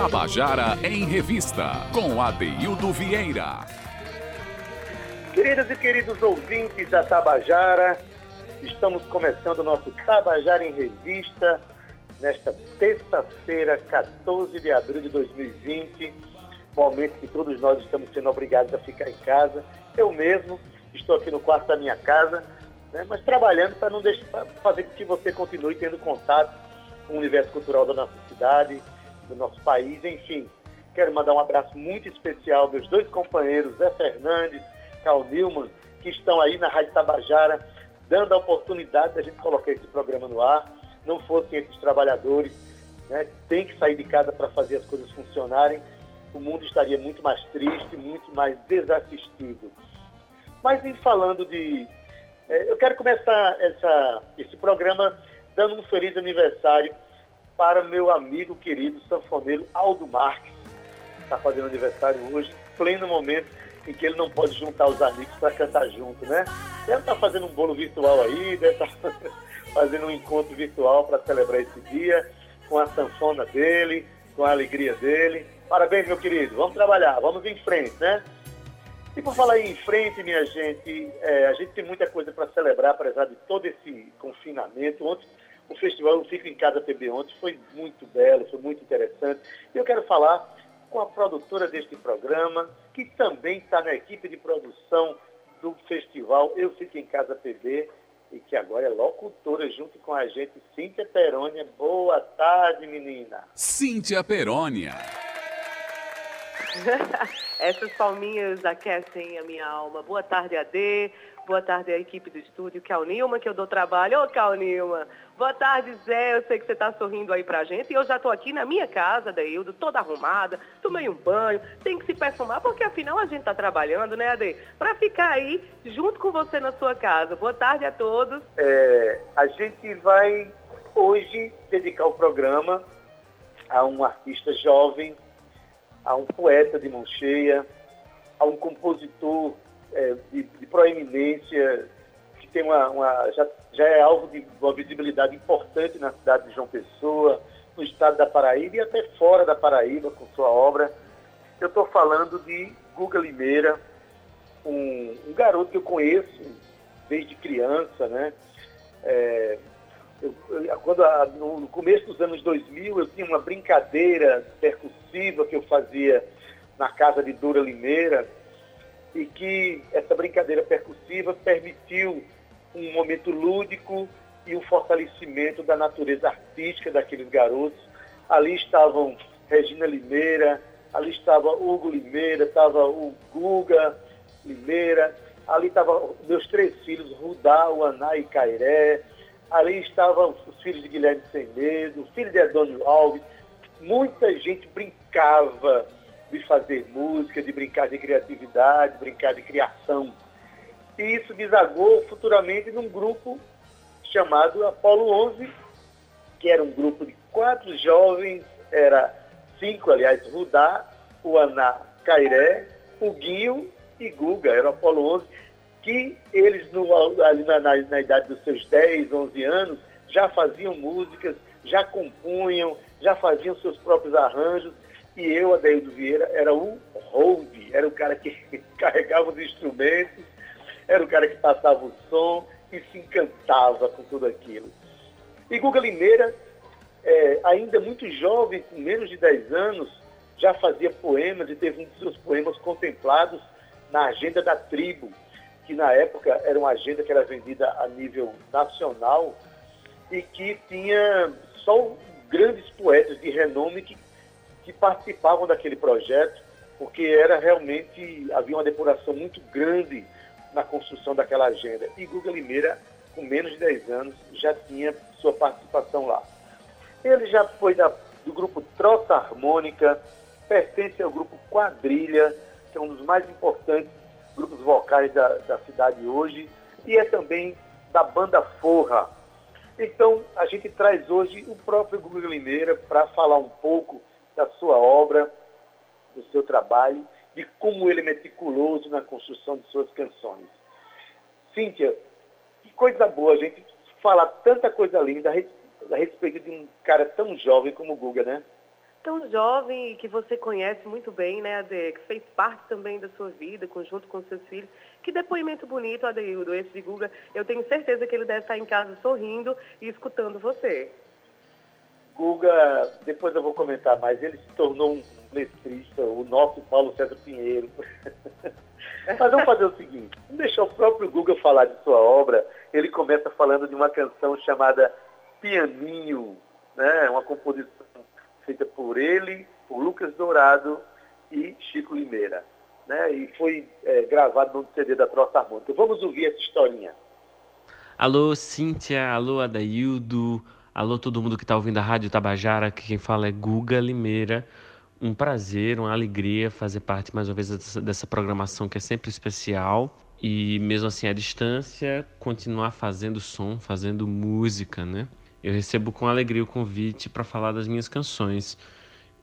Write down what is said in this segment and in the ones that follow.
Tabajara em Revista, com Adeildo Vieira. Queridas e queridos ouvintes da Tabajara, estamos começando o nosso Tabajara em Revista nesta terça-feira, 14 de abril de 2020, momento que todos nós estamos sendo obrigados a ficar em casa. Eu mesmo estou aqui no quarto da minha casa, né, mas trabalhando para não deixar, fazer com que você continue tendo contato com o universo cultural da nossa cidade, do nosso país, enfim. Quero mandar um abraço muito especial meus dois companheiros, Zé Fernandes, Carl Newman, que estão aí na Rádio Tabajara, dando a oportunidade da gente colocar esse programa no ar. Não fossem esses trabalhadores, né, tem que sair de casa para fazer as coisas funcionarem, o mundo estaria muito mais triste, muito mais desassistido. Mas em falando de. É, eu quero começar essa, esse programa dando um feliz aniversário para meu amigo querido sanfoneiro Aldo Marques. Está fazendo aniversário hoje, pleno momento em que ele não pode juntar os amigos para cantar junto, né? Deve estar tá fazendo um bolo virtual aí, deve estar tá fazendo um encontro virtual para celebrar esse dia, com a sanfona dele, com a alegria dele. Parabéns, meu querido. Vamos trabalhar, vamos em frente, né? E por falar em frente, minha gente, é, a gente tem muita coisa para celebrar, apesar de todo esse confinamento. Ontem o festival Eu Fico em Casa PB ontem foi muito belo, foi muito interessante. E eu quero falar com a produtora deste programa, que também está na equipe de produção do festival Eu Fico em Casa PB e que agora é locutora junto com a gente, Cíntia Perônia. Boa tarde, menina. Cíntia Perônia. Essas palminhas aquecem a minha alma. Boa tarde, AD. Boa tarde à equipe do estúdio, Cal Nilma, que eu dou trabalho. Ô, Cal Nilma. Boa tarde, Zé. Eu sei que você está sorrindo aí pra gente. E eu já estou aqui na minha casa, Deildo, toda arrumada. Tomei um banho. Tem que se perfumar, porque afinal a gente está trabalhando, né, Ade? Para ficar aí junto com você na sua casa. Boa tarde a todos. É, a gente vai hoje dedicar o programa a um artista jovem, a um poeta de mão cheia, a um compositor é, de, de, proeminência, que tem uma, uma já, já, é alvo de uma visibilidade importante na cidade de João Pessoa, no estado da Paraíba e até fora da Paraíba com sua obra. Eu estou falando de Guga Limeira, um, um, garoto que eu conheço desde criança, né? É, eu, eu, quando, no, no começo dos anos 2000, eu tinha uma brincadeira percussiva que eu fazia na casa de Dura Limeira, e que essa brincadeira percussiva permitiu um momento lúdico e um fortalecimento da natureza artística daqueles garotos. Ali estavam Regina Limeira, ali estava Hugo Limeira, estava o Guga Limeira, ali estavam meus três filhos, Rudá, Aná e Cairé, ali estavam os filhos de Guilherme Sem Medo, o filho de Adônio Alves. Muita gente brincava de fazer música, de brincar de criatividade, brincar de criação. E isso desagou futuramente num grupo chamado Apolo 11, que era um grupo de quatro jovens, era cinco, aliás, Rudá, o Aná Cairé, o Guinho e Guga, era o Apolo 11, que eles, no, ali na, na, na idade dos seus 10, 11 anos, já faziam músicas, já compunham, já faziam seus próprios arranjos, e eu, Adeildo Vieira, era o hold, era o cara que carregava os instrumentos, era o cara que passava o som e se encantava com tudo aquilo. E Guga Limeira, é, ainda muito jovem, com menos de 10 anos, já fazia poemas e teve um dos seus poemas contemplados na Agenda da Tribo, que na época era uma agenda que era vendida a nível nacional e que tinha só grandes poetas de renome que que participavam daquele projeto, porque era realmente, havia uma depuração muito grande na construção daquela agenda. E Guga Limeira, com menos de 10 anos, já tinha sua participação lá. Ele já foi da, do grupo Trota Harmônica, pertence ao grupo Quadrilha, que é um dos mais importantes grupos vocais da, da cidade hoje, e é também da banda Forra. Então, a gente traz hoje o próprio Guga Limeira para falar um pouco da sua obra, do seu trabalho, de como ele é meticuloso na construção de suas canções. Cíntia, que coisa boa a gente falar tanta coisa linda a respeito de um cara tão jovem como o Guga, né? tão jovem e que você conhece muito bem, né, Ade, que fez parte também da sua vida, junto com seus filhos. Que depoimento bonito, Adeildo, esse de Guga. Eu tenho certeza que ele deve estar em casa sorrindo e escutando você. Guga, depois eu vou comentar mais, ele se tornou um letrista, o nosso Paulo César Pinheiro. Mas vamos fazer o seguinte, vamos deixar o próprio Guga falar de sua obra. Ele começa falando de uma canção chamada Pianinho, né? uma composição feita por ele, por Lucas Dourado e Chico Limeira. Né? E foi é, gravado no CD da Troça Harmônica. Vamos ouvir essa historinha. Alô, Cíntia, alô, Adaildo, alô, todo mundo que está ouvindo a Rádio Tabajara, que quem fala é Guga Limeira um prazer, uma alegria fazer parte mais uma vez dessa, dessa, programação que é sempre especial e mesmo assim à distância continuar fazendo som, fazendo música, né? Eu recebo com alegria o convite para falar das minhas canções.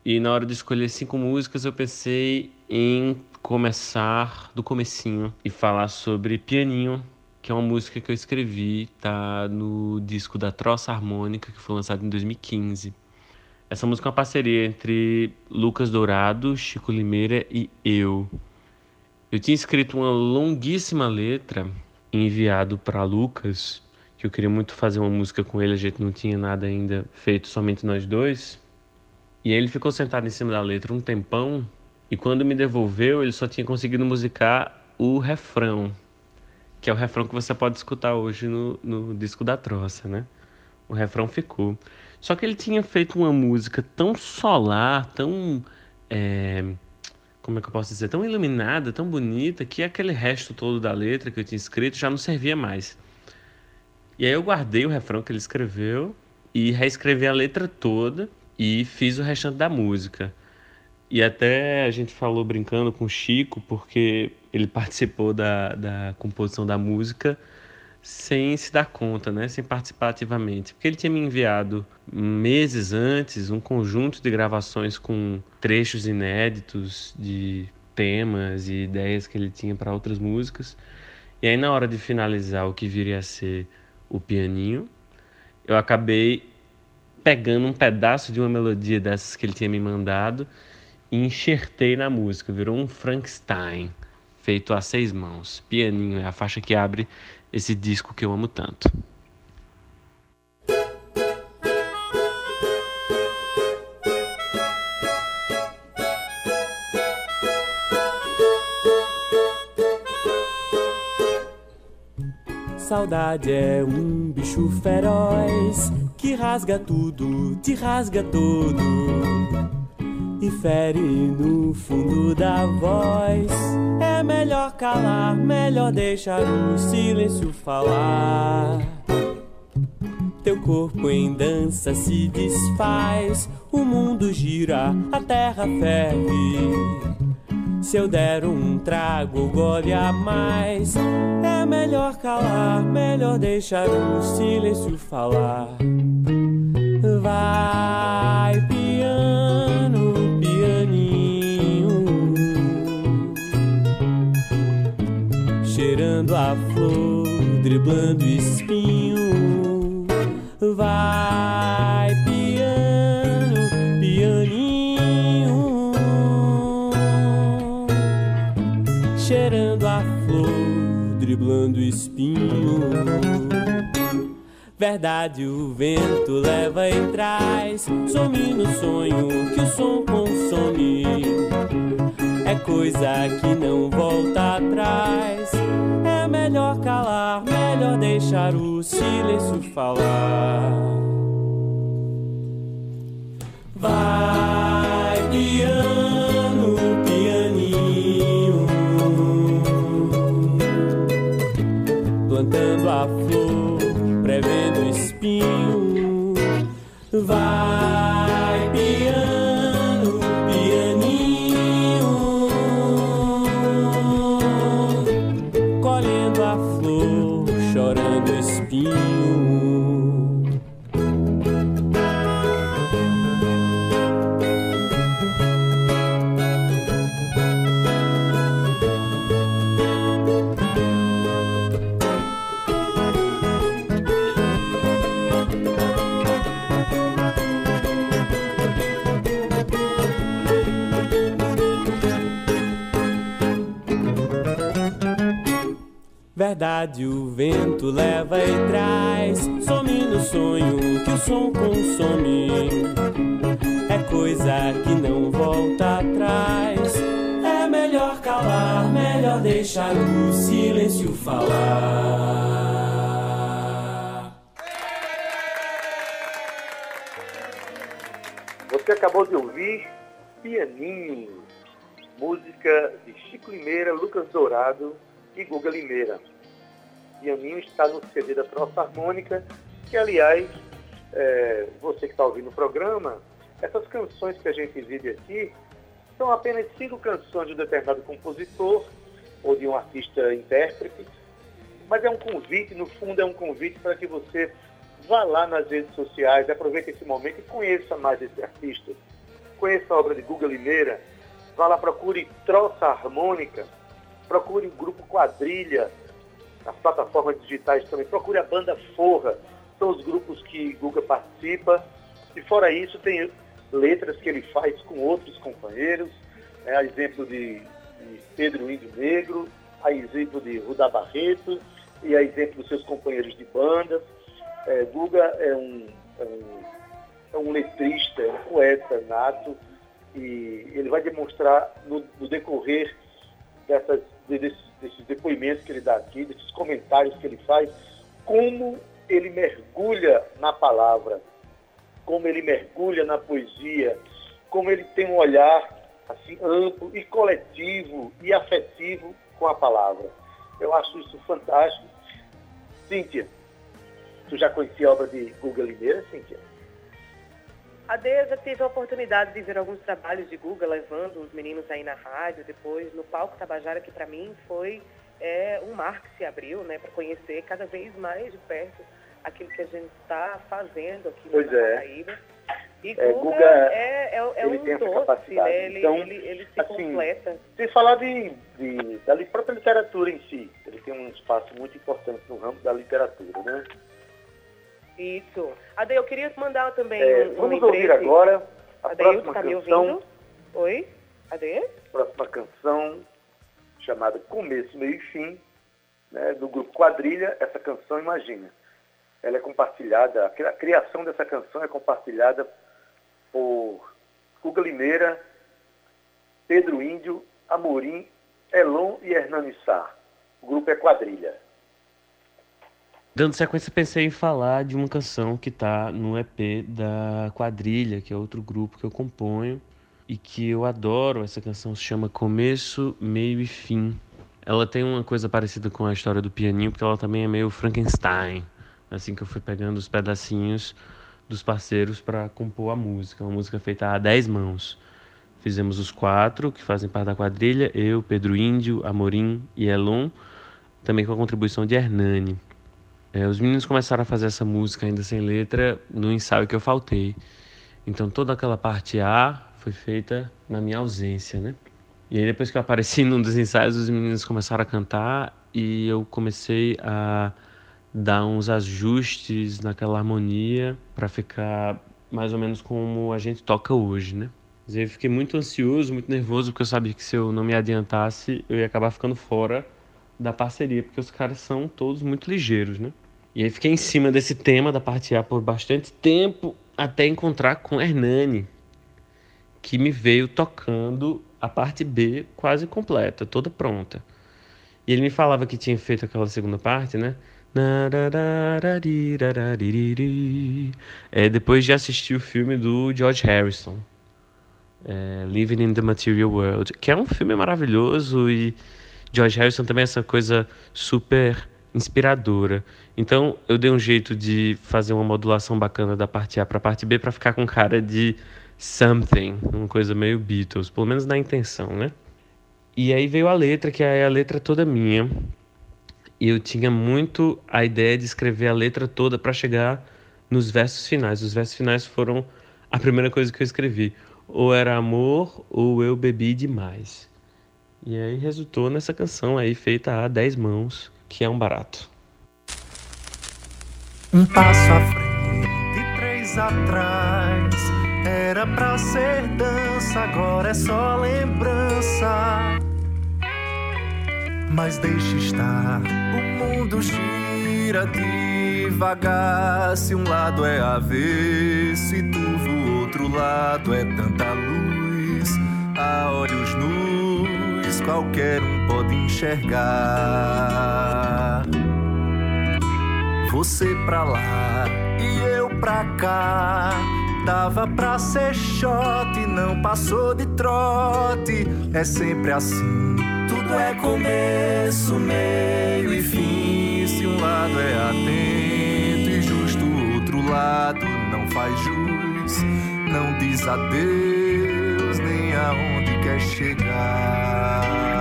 E na hora de escolher cinco músicas, eu pensei em começar do comecinho e falar sobre Pianinho, que é uma música que eu escrevi, tá no disco da Troça Harmônica, que foi lançado em 2015. Essa música é uma parceria entre Lucas Dourado, Chico Limeira e eu. Eu tinha escrito uma longuíssima letra enviado para Lucas, que eu queria muito fazer uma música com ele, a gente não tinha nada ainda feito, somente nós dois. E aí ele ficou sentado em cima da letra um tempão, e quando me devolveu, ele só tinha conseguido musicar o refrão, que é o refrão que você pode escutar hoje no, no disco da troça, né? O refrão ficou. Só que ele tinha feito uma música tão solar, tão. É, como é que eu posso dizer? Tão iluminada, tão bonita, que aquele resto todo da letra que eu tinha escrito já não servia mais. E aí eu guardei o refrão que ele escreveu e reescrevi a letra toda e fiz o restante da música. E até a gente falou brincando com o Chico, porque ele participou da, da composição da música sem se dar conta, né? sem participar ativamente. Porque ele tinha me enviado meses antes um conjunto de gravações com trechos inéditos de temas e ideias que ele tinha para outras músicas. E aí, na hora de finalizar o que viria a ser o pianinho, eu acabei pegando um pedaço de uma melodia dessas que ele tinha me mandado e enxertei na música. Virou um Frankenstein feito a seis mãos. Pianinho é a faixa que abre esse disco que eu amo tanto. Saudade é um bicho feroz que rasga tudo, te rasga todo e fere no fundo da voz. É melhor calar, melhor deixar o silêncio falar. Teu corpo em dança se desfaz, o mundo gira, a terra ferve. Se eu der um trago, gole a mais. É melhor calar, melhor deixar o silêncio falar. Vai, a flor, driblando espinho. Vai, piano, pianinho, cheirando a flor, driblando espinho. Verdade, o vento leva em trás, some no sonho que o som consome. É coisa que não volta atrás melhor calar, melhor deixar o silêncio falar. Vai, piano, pianinho, plantando a flor, prevendo espinho. Vai, verdade o vento leva e traz. Some no sonho que o som consome. É coisa que não volta atrás. É melhor calar, melhor deixar o silêncio falar. Você acabou de ouvir Pianinho, música de Chico Limeira, Lucas Dourado e Guga Limeira. Pianinho está no CD da Profa Harmônica, que aliás, é, você que está ouvindo o programa, essas canções que a gente exibe aqui são apenas cinco canções de um determinado compositor ou de um artista intérprete, mas é um convite, no fundo é um convite para que você vá lá nas redes sociais, aproveite esse momento e conheça mais esse artista. Conheça a obra de Guga Limeira, vá lá, procure Troça Harmônica, procure o grupo Quadrilha, as plataformas digitais também, procure a banda Forra, são os grupos que Guga participa. E fora isso, tem letras que ele faz com outros companheiros, né, a exemplo de, de Pedro Índio Negro, a exemplo de Rudá Barreto e a exemplo dos seus companheiros de bandas. É, Guga é um, é um, é um letrista, é um poeta nato, e ele vai demonstrar no, no decorrer dessas, desses, desses depoimentos que ele dá aqui, desses comentários que ele faz, como ele mergulha na palavra, como ele mergulha na poesia, como ele tem um olhar assim amplo e coletivo e afetivo com a palavra. Eu acho isso fantástico. Cíntia, tu já conhecia a obra de Guga Limeira, Cíntia? A Deia já tive a oportunidade de ver alguns trabalhos de Guga levando os meninos aí na rádio, depois no palco Tabajara, que para mim foi é, um mar que se abriu, né, para conhecer cada vez mais de perto aquilo que a gente está fazendo aqui pois na é. Paraíba. E É, Guga, Guga, é, é, é ele um tem essa doce, capacidade. né? Ele, Então, ele, ele se assim, completa. Sem falar de, de, da própria literatura em si, ele tem um espaço muito importante no ramo da literatura, né? Isso. Ade, eu queria mandar também É, um, um vamos ouvir agora a Adeildo, próxima tá canção? Oi? Ade? próxima canção chamada Começo, Meio e Fim, né, do grupo Quadrilha. Essa canção, imagina, ela é compartilhada, a criação dessa canção é compartilhada por Guga Limeira, Pedro Índio, Amorim, Elon e Hernani Sá. O grupo é Quadrilha. Dando sequência, pensei em falar de uma canção que tá no EP da Quadrilha, que é outro grupo que eu componho e que eu adoro. Essa canção se chama Começo, Meio e Fim. Ela tem uma coisa parecida com a história do pianinho, porque ela também é meio Frankenstein. Assim que eu fui pegando os pedacinhos dos parceiros para compor a música. Uma música feita a 10 mãos. Fizemos os quatro que fazem parte da quadrilha, eu, Pedro Índio, Amorim e Elon, também com a contribuição de Hernani. É, os meninos começaram a fazer essa música ainda sem letra no ensaio que eu faltei. Então toda aquela parte A foi feita na minha ausência, né? E aí depois que eu apareci num dos ensaios, os meninos começaram a cantar e eu comecei a dar uns ajustes naquela harmonia para ficar mais ou menos como a gente toca hoje, né? Mas eu fiquei muito ansioso, muito nervoso, porque eu sabia que se eu não me adiantasse, eu ia acabar ficando fora da parceria, porque os caras são todos muito ligeiros, né? E aí fiquei em cima desse tema da parte A por bastante tempo, até encontrar com Hernani, que me veio tocando a parte B quase completa, toda pronta. E ele me falava que tinha feito aquela segunda parte, né? É, depois de assistir o filme do George Harrison, é, Living in the Material World, que é um filme maravilhoso e George Harrison também é essa coisa super inspiradora. Então eu dei um jeito de fazer uma modulação bacana da parte A para a parte B para ficar com cara de something, uma coisa meio Beatles, pelo menos na intenção, né? E aí veio a letra, que é a letra toda minha. E eu tinha muito a ideia de escrever a letra toda para chegar nos versos finais. Os versos finais foram a primeira coisa que eu escrevi. Ou era amor ou eu bebi demais. E aí resultou nessa canção aí feita a 10 mãos, que é um barato. Um passo à frente, três atrás. Era pra ser dança, agora é só lembrança. Mas deixe estar, o mundo gira devagar. Se um lado é avesso e turvo, o outro lado é tanta luz. A olhos nus, qualquer pode enxergar. Você pra lá e eu pra cá. Dava pra ser shot, não passou de trote. É sempre assim. Tudo é começo, meio e fim. Se um lado é atento e justo, o outro lado não faz jus. Não diz adeus, nem aonde quer chegar.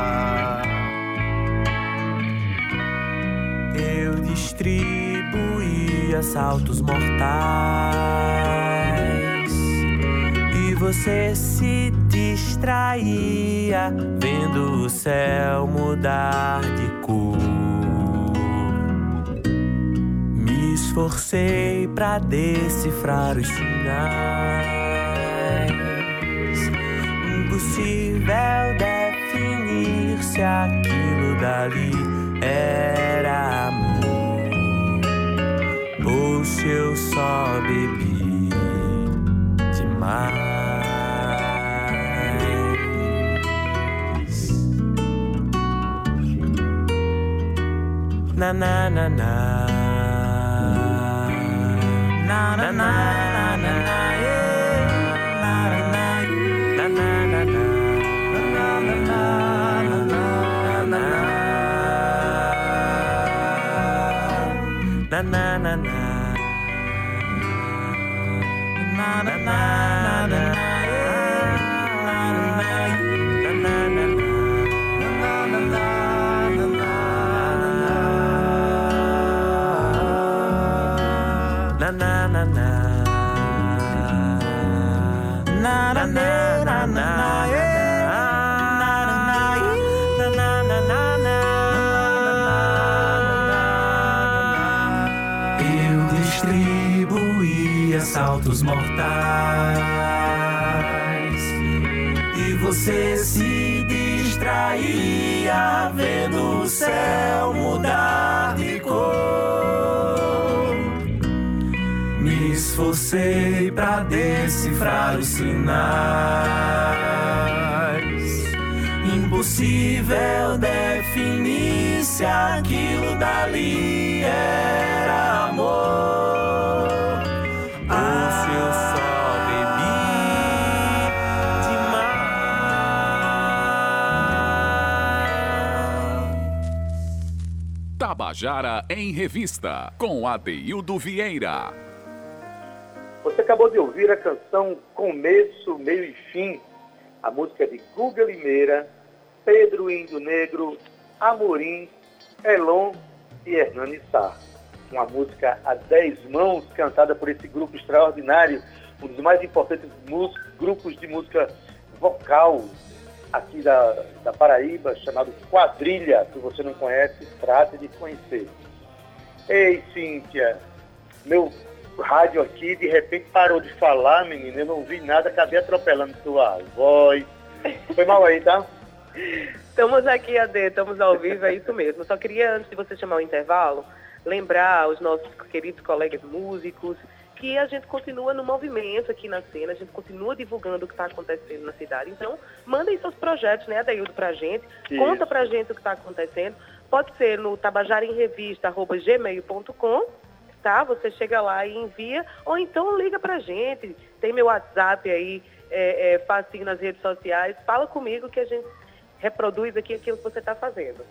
Distribuía saltos mortais você se distraía vendo o céu mudar de cor. Me esforcei para decifrar os sinais. Impossível definir se aquilo dali era amor se eu só bebi demais. na na na na na na na na na na na na na na na na mortais. E você se distraía vendo o céu mudar de cor. Me esforcei para decifrar os sinais. Impossível definir se aquilo dali era Tabajara em Revista, com Adeildo Vieira. Você acabou de ouvir a canção Começo, Meio e Fim, a música de Guga Limeira, Pedro Indo Negro, Amorim, Elon e Hernani Sá. Uma música a dez mãos, cantada por esse grupo extraordinário, um dos mais importantes grupos de música vocal aqui da, da Paraíba, chamado Quadrilha, que você não conhece, trate de conhecer. Ei, Cíntia, meu rádio aqui de repente parou de falar, menina, eu não ouvi nada, acabei atropelando sua voz. Foi mal aí, tá? Estamos aqui, Ade, estamos ao vivo, é isso mesmo. Só queria, antes de você chamar o intervalo, lembrar os nossos queridos colegas músicos que a gente continua no movimento aqui na cena, a gente continua divulgando o que está acontecendo na cidade. Então, mandem seus projetos, né, Adaildo, para a gente. Isso. Conta para a gente o que está acontecendo. Pode ser no tabajarenrevista.gmail.com, tá? Você chega lá e envia, ou então liga para a gente. Tem meu WhatsApp aí, é, é, facinho nas redes sociais. Fala comigo que a gente reproduz aqui aquilo que você está fazendo.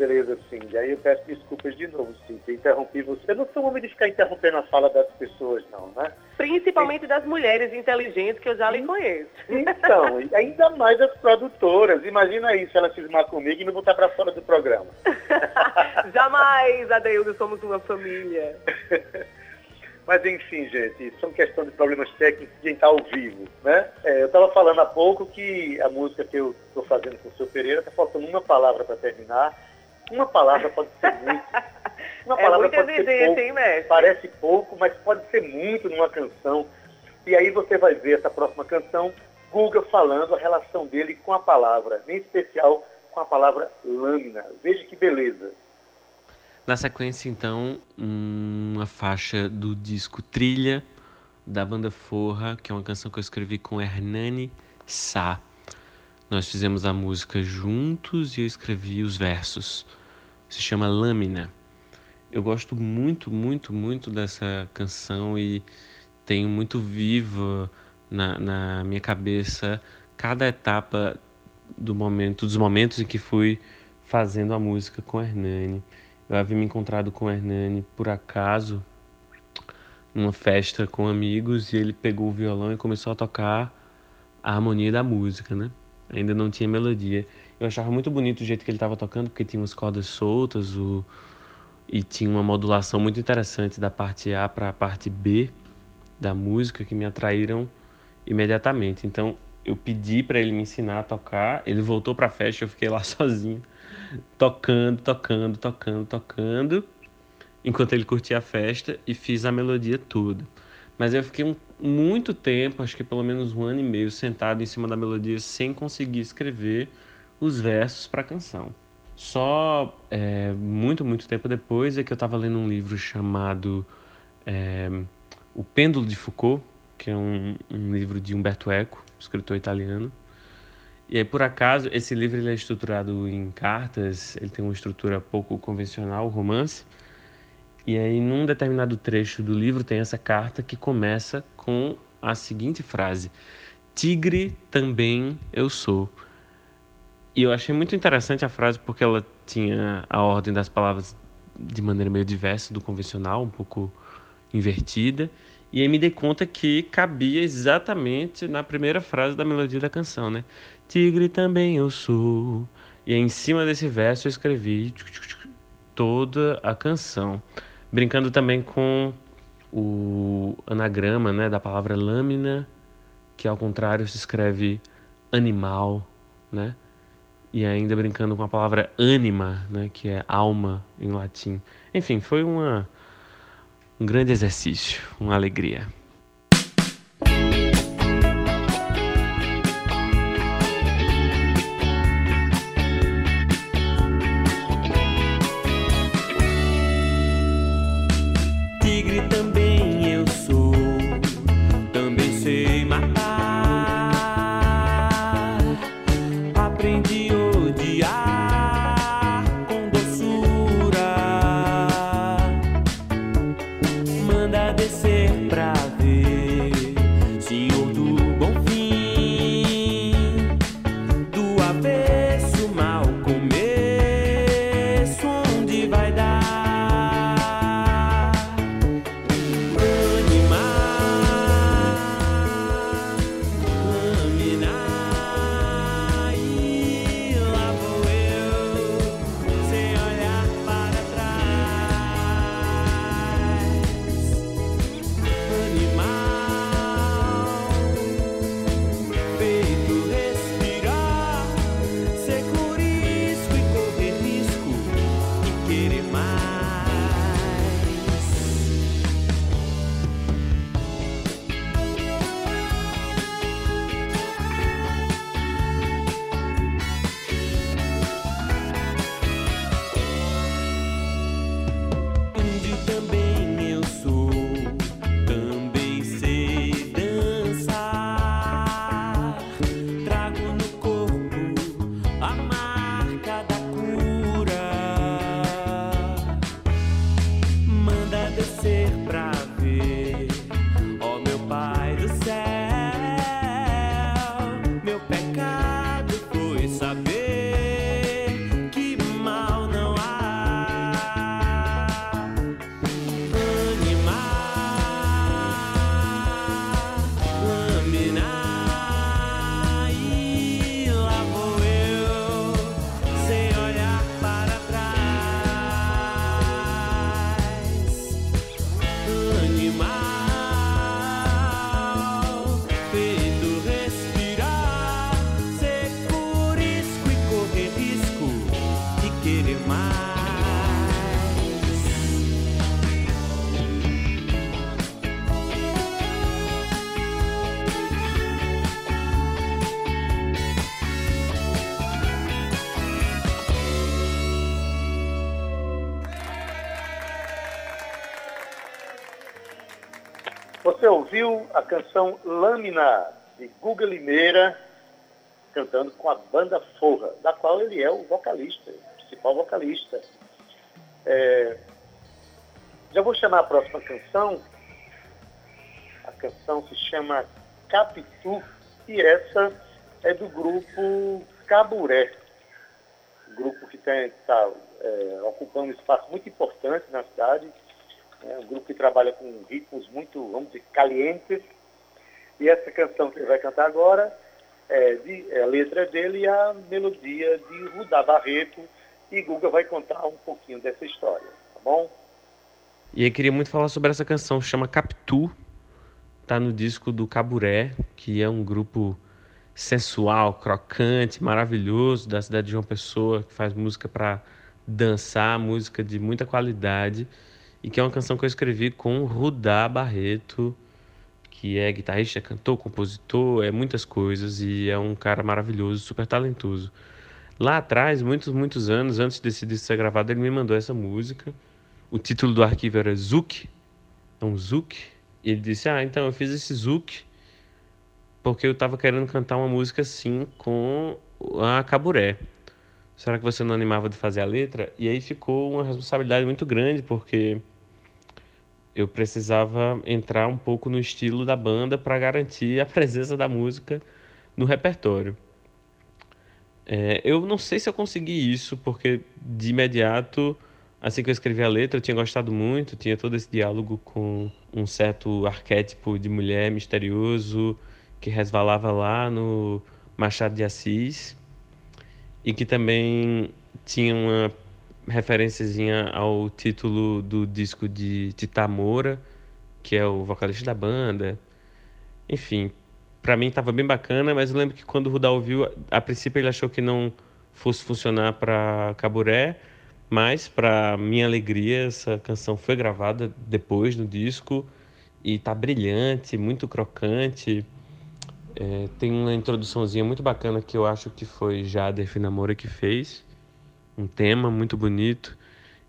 Beleza, Cindy. Aí eu peço desculpas de novo. Eu interrompi você. Eu não sou homem de ficar interrompendo a fala das pessoas, não, né? Principalmente das mulheres inteligentes que eu já lhe conheço. Então, ainda mais as produtoras. Imagina aí se ela cismar comigo e me botar para fora do programa. Jamais, Adeildo, somos uma família. Mas enfim, gente, são questão de problemas técnicos de quem está ao vivo, né? É, eu estava falando há pouco que a música que eu estou fazendo com o seu Pereira está faltando uma palavra para terminar uma palavra pode ser muito. Uma é palavra pode ser pouco. Hein, Parece pouco, mas pode ser muito numa canção. E aí você vai ver essa próxima canção, Guga falando a relação dele com a palavra, em especial com a palavra lâmina. Veja que beleza. Na sequência, então, uma faixa do disco Trilha, da banda Forra, que é uma canção que eu escrevi com Hernani Sá. Nós fizemos a música juntos e eu escrevi os versos. Se chama Lâmina. Eu gosto muito, muito, muito dessa canção e tenho muito vivo na, na minha cabeça cada etapa do momento, dos momentos em que fui fazendo a música com Hernani. Eu havia me encontrado com Hernani por acaso numa festa com amigos e ele pegou o violão e começou a tocar a harmonia da música, né? Ainda não tinha melodia. Eu achava muito bonito o jeito que ele estava tocando, porque tinha umas cordas soltas o... e tinha uma modulação muito interessante da parte A para a parte B da música que me atraíram imediatamente. Então eu pedi para ele me ensinar a tocar, ele voltou para a festa, eu fiquei lá sozinho, tocando, tocando, tocando, tocando enquanto ele curtia a festa e fiz a melodia toda. Mas eu fiquei um, muito tempo, acho que pelo menos um ano e meio, sentado em cima da melodia sem conseguir escrever os versos para a canção. Só é, muito, muito tempo depois é que eu estava lendo um livro chamado é, O Pêndulo de Foucault, que é um, um, livro de Umberto Eco, escritor italiano. E aí, por acaso, esse livro ele é estruturado em cartas, ele tem uma estrutura pouco convencional, romance, e aí, num determinado trecho do livro, tem essa carta que começa com a seguinte frase: Tigre também eu sou. E eu achei muito interessante a frase porque ela tinha a ordem das palavras de maneira meio diversa do convencional, um pouco invertida. E aí me dei conta que cabia exatamente na primeira frase da melodia da canção, né? Tigre também eu sou. E aí, em cima desse verso eu escrevi toda a canção brincando também com o anagrama né, da palavra lâmina, que ao contrário se escreve animal, né? E ainda brincando com a palavra anima, né, que é alma em latim. Enfim, foi uma, um grande exercício, uma alegria. A canção Lâmina, de Guga Limeira, cantando com a banda Forra, da qual ele é o vocalista, o principal vocalista. É... Já vou chamar a próxima canção. A canção se chama Capitu e essa é do grupo Caburé. grupo que está é, ocupando um espaço muito importante na cidade. É um grupo que trabalha com ritmos muito, vamos dizer, calientes. E essa canção que ele vai cantar agora é, de, é a letra dele e a melodia de Rudá Barreto. E Guga vai contar um pouquinho dessa história, tá bom? E eu queria muito falar sobre essa canção, chama Capitu, tá no disco do Caburé, que é um grupo sensual, crocante, maravilhoso da cidade de João Pessoa, que faz música para dançar, música de muita qualidade, e que é uma canção que eu escrevi com Rudá Barreto, que é guitarrista, cantor, compositor, é muitas coisas e é um cara maravilhoso, super talentoso. Lá atrás, muitos, muitos anos antes desse disco ser gravado, ele me mandou essa música. O título do arquivo era Zouk, é um. E ele disse: Ah, então eu fiz esse Zouk porque eu estava querendo cantar uma música assim com a Caburé. Será que você não animava de fazer a letra? E aí ficou uma responsabilidade muito grande, porque eu precisava entrar um pouco no estilo da banda para garantir a presença da música no repertório. É, eu não sei se eu consegui isso, porque de imediato, assim que eu escrevi a letra, eu tinha gostado muito, tinha todo esse diálogo com um certo arquétipo de mulher misterioso que resvalava lá no Machado de Assis e que também tinha uma referênciazinha ao título do disco de Tita Moura, que é o vocalista da banda. Enfim, para mim estava bem bacana, mas eu lembro que quando o Rudal ouviu, a princípio ele achou que não fosse funcionar para Caburé, mas para minha alegria essa canção foi gravada depois no disco e tá brilhante, muito crocante. É, tem uma introduçãozinha muito bacana que eu acho que foi Jader Finamora que fez um tema muito bonito.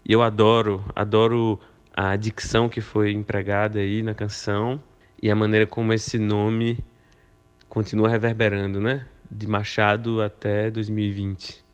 E eu adoro, adoro a dicção que foi empregada aí na canção e a maneira como esse nome continua reverberando, né? De Machado até 2020.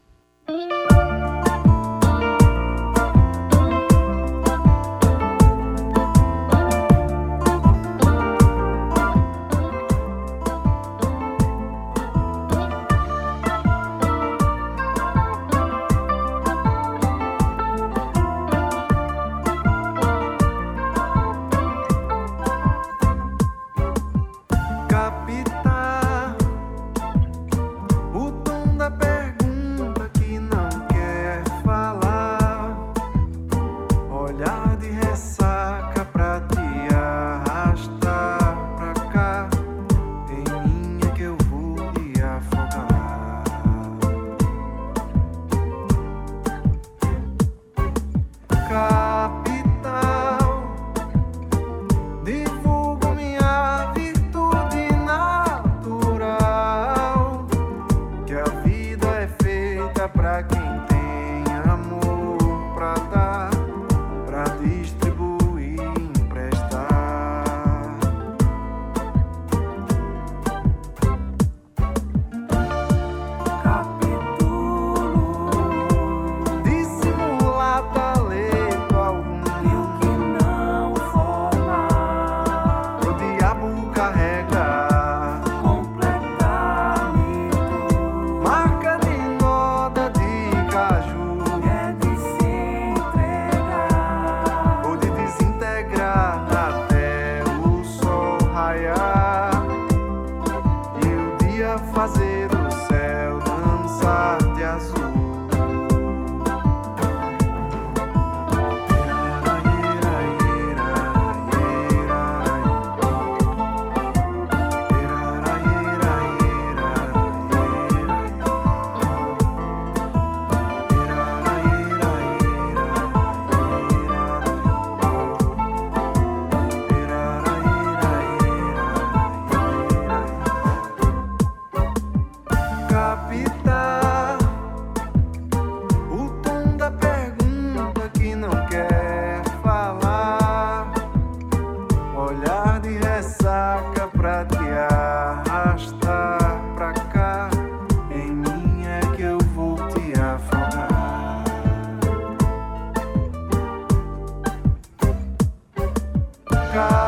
God.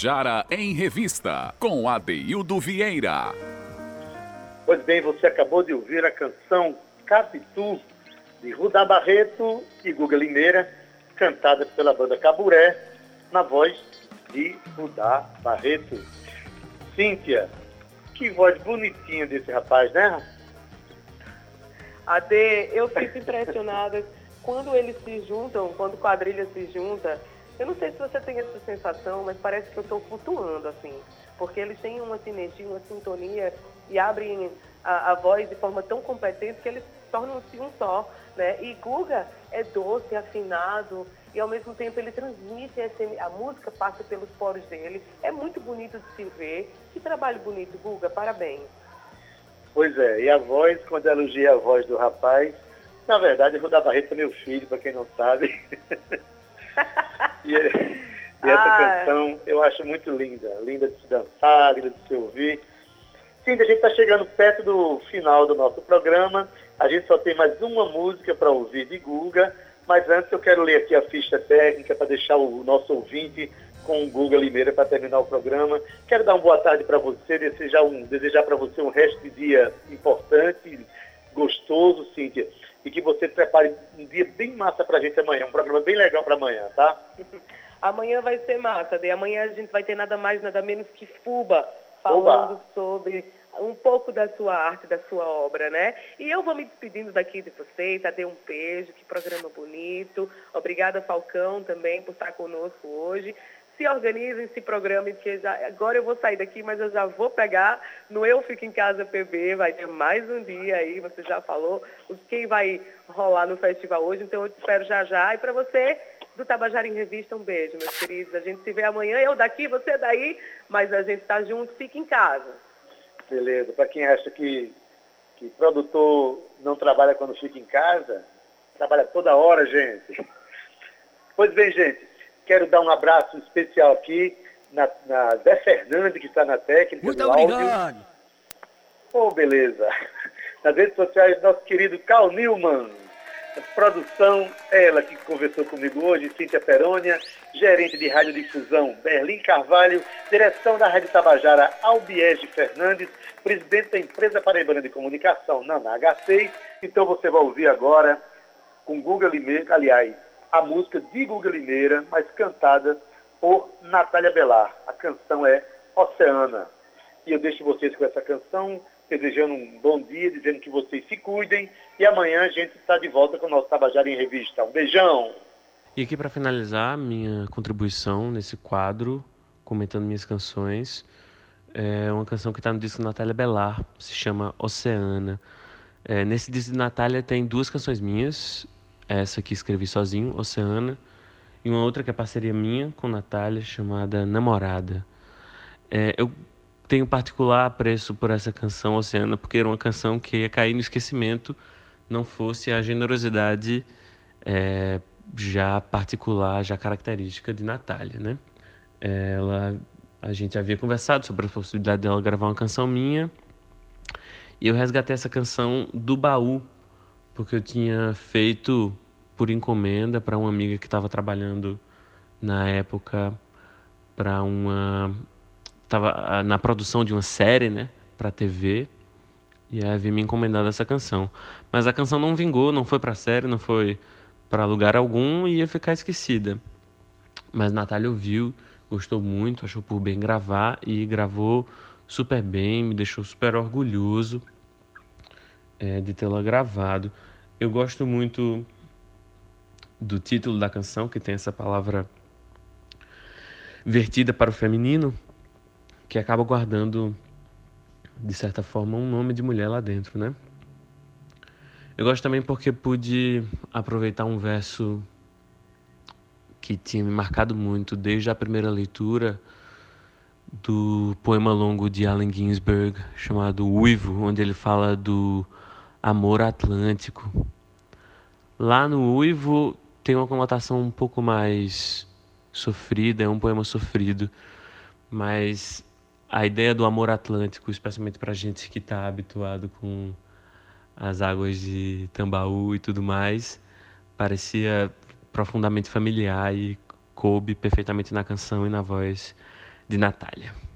Tabajara em Revista, com Adeildo Vieira. Pois bem, você acabou de ouvir a canção Capitu, de Rudá Barreto e Guga Limeira, cantada pela banda Caburé, na voz de Rudá Barreto. Cíntia, que voz bonitinha desse rapaz, né? Ade, eu fico impressionada quando eles se juntam, quando quadrilha se junta, eu não sei se você tem essa sensação, mas parece que eu estou flutuando, assim. Porque eles têm uma sinergia, uma sintonia e abrem a, a voz de forma tão competente que eles tornam-se um só. Né? E Guga é doce, afinado, e ao mesmo tempo ele transmite, essa, a música passa pelos poros dele. É muito bonito de se ver. Que trabalho bonito, Guga, parabéns. Pois é, e a voz, quando elogia a voz do rapaz, na verdade, eu vou dar barreto meu filho, para quem não sabe. E, e essa ah. canção eu acho muito linda, linda de se dançar, linda de se ouvir. Sim, a gente está chegando perto do final do nosso programa. A gente só tem mais uma música para ouvir de Guga, mas antes eu quero ler aqui a ficha técnica para deixar o nosso ouvinte com o Guga Limeira para terminar o programa. Quero dar uma boa tarde para você, desejar, um, desejar para você um resto de dia importante, gostoso, Cíntia e que você prepare um dia bem massa para a gente amanhã, um programa bem legal para amanhã, tá? Amanhã vai ser massa, de amanhã a gente vai ter nada mais, nada menos que Fuba falando Oba. sobre um pouco da sua arte, da sua obra, né? E eu vou me despedindo daqui de vocês, dê um beijo, que programa bonito. Obrigada, Falcão, também, por estar conosco hoje se organizem, se programem, porque já, agora eu vou sair daqui, mas eu já vou pegar no Eu Fico em Casa PB, vai ter mais um dia aí, você já falou, quem vai rolar no festival hoje, então eu te espero já já. E para você do Tabajara em Revista, um beijo, meus queridos. A gente se vê amanhã, eu daqui, você daí, mas a gente está junto, fique em casa. Beleza, para quem acha que, que produtor não trabalha quando fica em casa, trabalha toda hora, gente. Pois bem, gente, Quero dar um abraço especial aqui na, na Zé Fernandes, que está na técnica Muito do obrigado. Oh, beleza. Nas redes sociais, nosso querido Cal Newman. A produção, ela que conversou comigo hoje, Cíntia Perônia, gerente de radiodifusão, Berlim Carvalho, direção da Rádio Tabajara, Albiege Fernandes, presidente da empresa Paraibana de Comunicação, Nana H6. Então você vai ouvir agora com Google Limeira, aliás, a música de Guga Limeira, mas cantada por Natália Belar. A canção é Oceana. E eu deixo vocês com essa canção, desejando um bom dia, dizendo que vocês se cuidem. E amanhã a gente está de volta com o nosso Tabajara em Revista. Um beijão! E aqui para finalizar minha contribuição nesse quadro, comentando minhas canções, É uma canção que está no disco Natália Belar, se chama Oceana. É, nesse disco de Natália tem duas canções minhas, essa que escrevi sozinho, Oceana, e uma outra que é parceria minha com Natália, chamada Namorada. É, eu tenho particular apreço por essa canção Oceana, porque era uma canção que ia cair no esquecimento, não fosse a generosidade é, já particular, já característica de Natália, né? Ela, a gente havia conversado sobre a possibilidade dela gravar uma canção minha, e eu resgatei essa canção do baú, porque eu tinha feito por encomenda para uma amiga que estava trabalhando na época para uma estava na produção de uma série, né, para TV. E aí havia me encomendado essa canção. Mas a canção não vingou, não foi para série, não foi para lugar algum e ia ficar esquecida. Mas Natália ouviu, gostou muito, achou por bem gravar e gravou super bem, me deixou super orgulhoso é, de tê-la gravado. Eu gosto muito do título da canção, que tem essa palavra vertida para o feminino, que acaba guardando, de certa forma, um nome de mulher lá dentro, né? Eu gosto também porque pude aproveitar um verso que tinha me marcado muito desde a primeira leitura do poema longo de Allen Ginsberg chamado Uivo, onde ele fala do amor atlântico. Lá no Uivo tem uma conotação um pouco mais sofrida, é um poema sofrido, mas a ideia do amor atlântico, especialmente para gente que está habituado com as águas de Tambaú e tudo mais, parecia profundamente familiar e coube perfeitamente na canção e na voz de Natália.